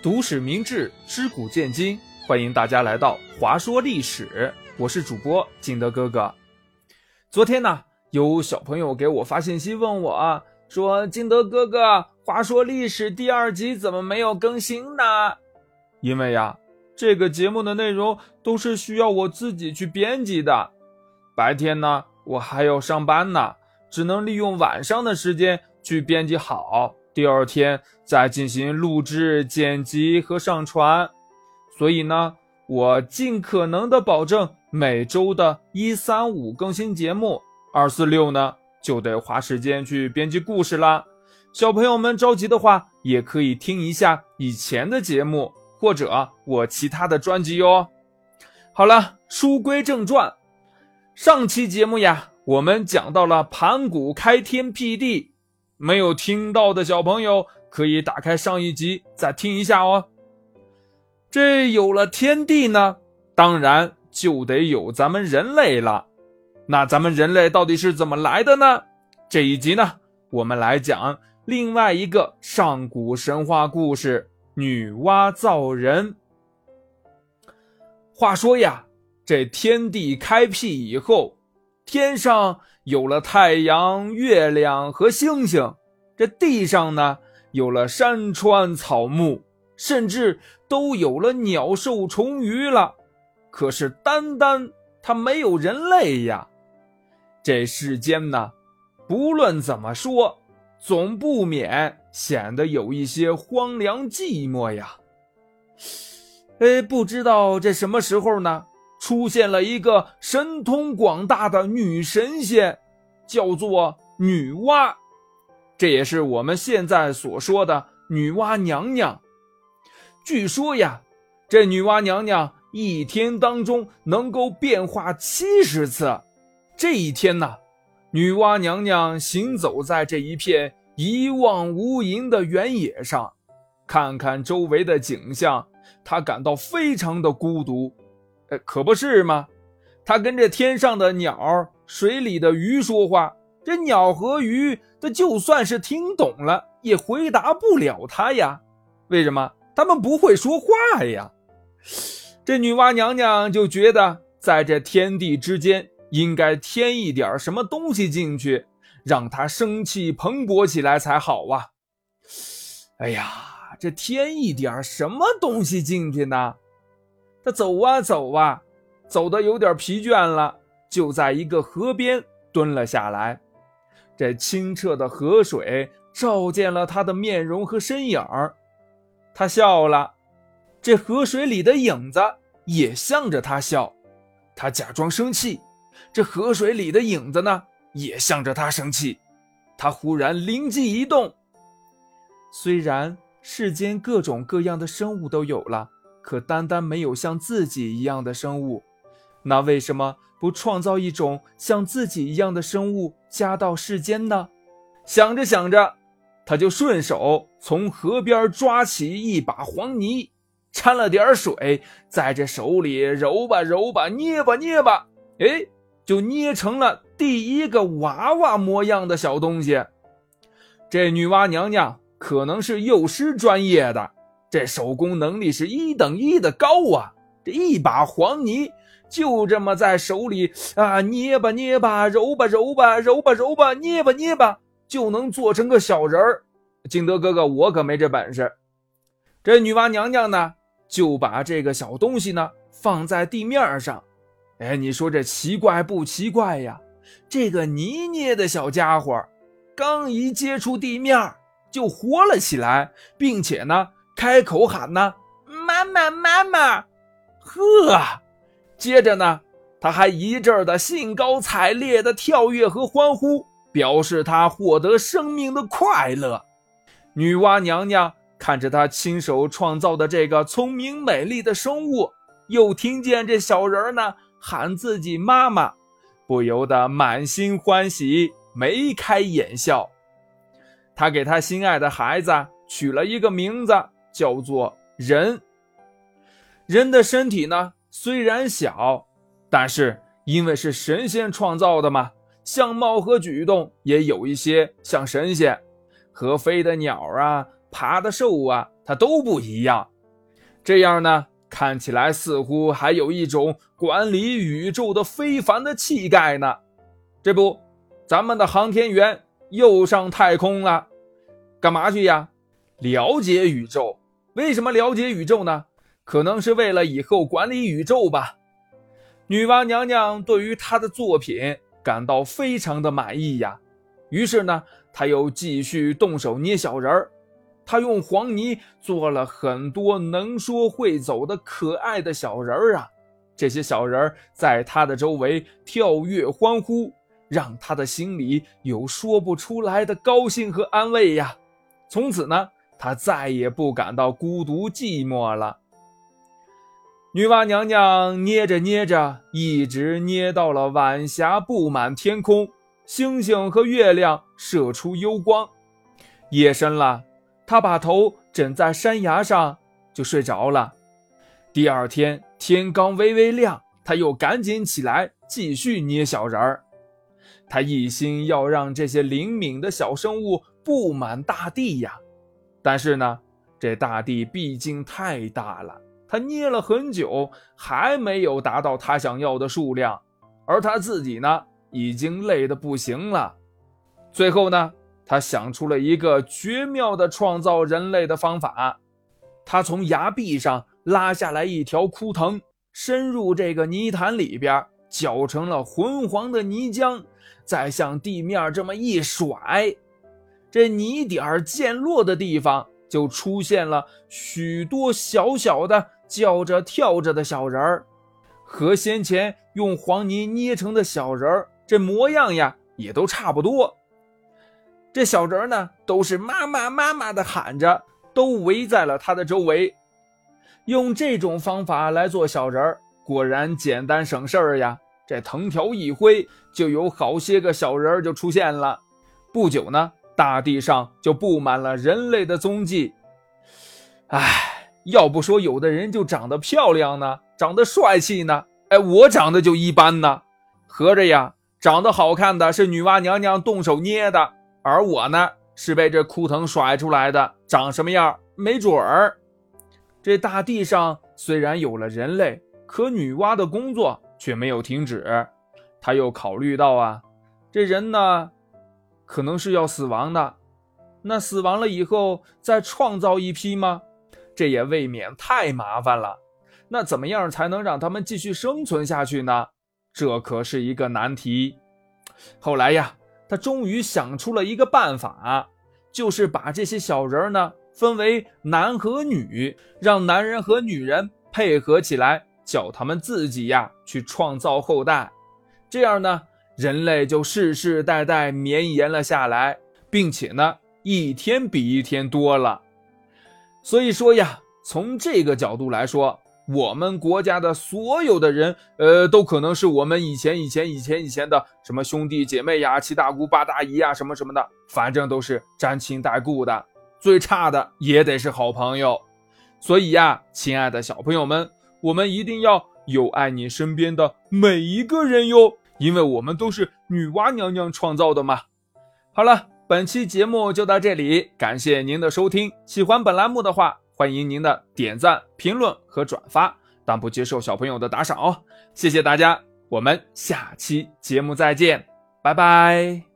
读史明智，知古见今，欢迎大家来到华说历史。我是主播金德哥哥。昨天呢，有小朋友给我发信息问我，说：“金德哥哥，华说历史第二集怎么没有更新呢？”因为呀，这个节目的内容都是需要我自己去编辑的。白天呢，我还要上班呢，只能利用晚上的时间去编辑好。第二天再进行录制、剪辑和上传，所以呢，我尽可能的保证每周的一三五更新节目，二四六呢就得花时间去编辑故事啦。小朋友们着急的话，也可以听一下以前的节目或者我其他的专辑哟。好了，书归正传，上期节目呀，我们讲到了盘古开天辟地。没有听到的小朋友可以打开上一集再听一下哦。这有了天地呢，当然就得有咱们人类了。那咱们人类到底是怎么来的呢？这一集呢，我们来讲另外一个上古神话故事——女娲造人。话说呀，这天地开辟以后，天上。有了太阳、月亮和星星，这地上呢有了山川草木，甚至都有了鸟兽虫鱼了。可是单单它没有人类呀！这世间呢，不论怎么说，总不免显得有一些荒凉寂寞呀。哎，不知道这什么时候呢？出现了一个神通广大的女神仙，叫做女娲，这也是我们现在所说的女娲娘娘。据说呀，这女娲娘娘一天当中能够变化七十次。这一天呢，女娲娘娘行走在这一片一望无垠的原野上，看看周围的景象，她感到非常的孤独。哎，可不是吗？她跟这天上的鸟、水里的鱼说话，这鸟和鱼，它就算是听懂了，也回答不了他呀。为什么？他们不会说话呀。这女娲娘娘就觉得，在这天地之间，应该添一点什么东西进去，让它生气蓬勃起来才好啊。哎呀，这添一点什么东西进去呢？他走啊走啊，走的有点疲倦了，就在一个河边蹲了下来。这清澈的河水照见了他的面容和身影儿，他笑了。这河水里的影子也向着他笑，他假装生气。这河水里的影子呢，也向着他生气。他忽然灵机一动，虽然世间各种各样的生物都有了。可单单没有像自己一样的生物，那为什么不创造一种像自己一样的生物加到世间呢？想着想着，他就顺手从河边抓起一把黄泥，掺了点水，在这手里揉吧揉吧，捏吧捏吧，哎，就捏成了第一个娃娃模样的小东西。这女娲娘娘可能是幼师专业的。这手工能力是一等一的高啊！这一把黄泥就这么在手里啊捏吧捏吧，揉吧揉吧，揉吧揉吧，捏吧捏吧，就能做成个小人儿。金德哥哥，我可没这本事。这女娲娘娘呢，就把这个小东西呢放在地面上。哎，你说这奇怪不奇怪呀？这个泥捏的小家伙，刚一接触地面就活了起来，并且呢。开口喊呢，妈妈妈妈，呵，接着呢，他还一阵的兴高采烈的跳跃和欢呼，表示他获得生命的快乐。女娲娘娘看着她亲手创造的这个聪明美丽的生物，又听见这小人呢喊自己妈妈，不由得满心欢喜，眉开眼笑。她给她心爱的孩子取了一个名字。叫做人，人的身体呢虽然小，但是因为是神仙创造的嘛，相貌和举动也有一些像神仙。和飞的鸟啊，爬的兽啊，它都不一样。这样呢，看起来似乎还有一种管理宇宙的非凡的气概呢。这不，咱们的航天员又上太空了，干嘛去呀？了解宇宙。为什么了解宇宙呢？可能是为了以后管理宇宙吧。女娲娘娘对于她的作品感到非常的满意呀，于是呢，她又继续动手捏小人儿。她用黄泥做了很多能说会走的可爱的小人儿啊，这些小人儿在她的周围跳跃欢呼，让她的心里有说不出来的高兴和安慰呀。从此呢，她再也不感到孤独寂寞了。女娲娘娘捏着捏着，一直捏到了晚霞布满天空，星星和月亮射出幽光。夜深了，她把头枕在山崖上就睡着了。第二天天刚微微亮，她又赶紧起来继续捏小人儿。她一心要让这些灵敏的小生物布满大地呀，但是呢，这大地毕竟太大了。他捏了很久，还没有达到他想要的数量，而他自己呢，已经累得不行了。最后呢，他想出了一个绝妙的创造人类的方法。他从崖壁上拉下来一条枯藤，深入这个泥潭里边，搅成了浑黄的泥浆，再向地面这么一甩，这泥点溅落的地方就出现了许多小小的。叫着跳着的小人儿，和先前用黄泥捏成的小人儿，这模样呀也都差不多。这小人儿呢，都是妈妈妈妈的喊着，都围在了他的周围。用这种方法来做小人儿，果然简单省事儿呀。这藤条一挥，就有好些个小人儿就出现了。不久呢，大地上就布满了人类的踪迹。唉。要不说有的人就长得漂亮呢，长得帅气呢，哎，我长得就一般呢。合着呀，长得好看的是女娲娘娘动手捏的，而我呢是被这枯藤甩出来的，长什么样没准儿。这大地上虽然有了人类，可女娲的工作却没有停止。她又考虑到啊，这人呢，可能是要死亡的，那死亡了以后再创造一批吗？这也未免太麻烦了，那怎么样才能让他们继续生存下去呢？这可是一个难题。后来呀，他终于想出了一个办法，就是把这些小人呢分为男和女，让男人和女人配合起来，叫他们自己呀去创造后代。这样呢，人类就世世代代绵延了下来，并且呢，一天比一天多了。所以说呀，从这个角度来说，我们国家的所有的人，呃，都可能是我们以前、以前、以前、以前的什么兄弟姐妹呀、七大姑八大姨呀，什么什么的，反正都是沾亲带故的，最差的也得是好朋友。所以呀，亲爱的小朋友们，我们一定要有爱你身边的每一个人哟，因为我们都是女娲娘娘创造的嘛。好了。本期节目就到这里，感谢您的收听。喜欢本栏目的话，欢迎您的点赞、评论和转发，但不接受小朋友的打赏哦。谢谢大家，我们下期节目再见，拜拜。